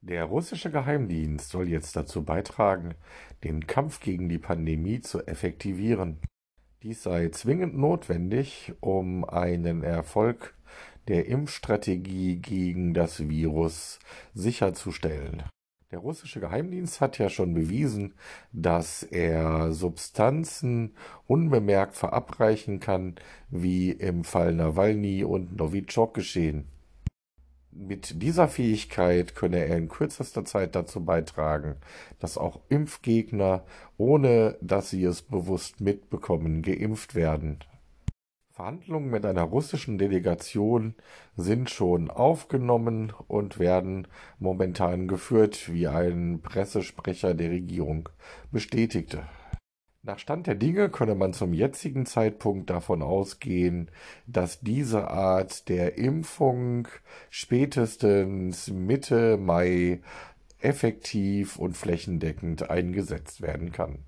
Der russische Geheimdienst soll jetzt dazu beitragen, den Kampf gegen die Pandemie zu effektivieren. Dies sei zwingend notwendig, um einen Erfolg der Impfstrategie gegen das Virus sicherzustellen. Der russische Geheimdienst hat ja schon bewiesen, dass er Substanzen unbemerkt verabreichen kann, wie im Fall Nawalny und Novichok geschehen. Mit dieser Fähigkeit könne er in kürzester Zeit dazu beitragen, dass auch Impfgegner, ohne dass sie es bewusst mitbekommen, geimpft werden. Verhandlungen mit einer russischen Delegation sind schon aufgenommen und werden momentan geführt, wie ein Pressesprecher der Regierung bestätigte. Nach Stand der Dinge könne man zum jetzigen Zeitpunkt davon ausgehen, dass diese Art der Impfung spätestens Mitte Mai effektiv und flächendeckend eingesetzt werden kann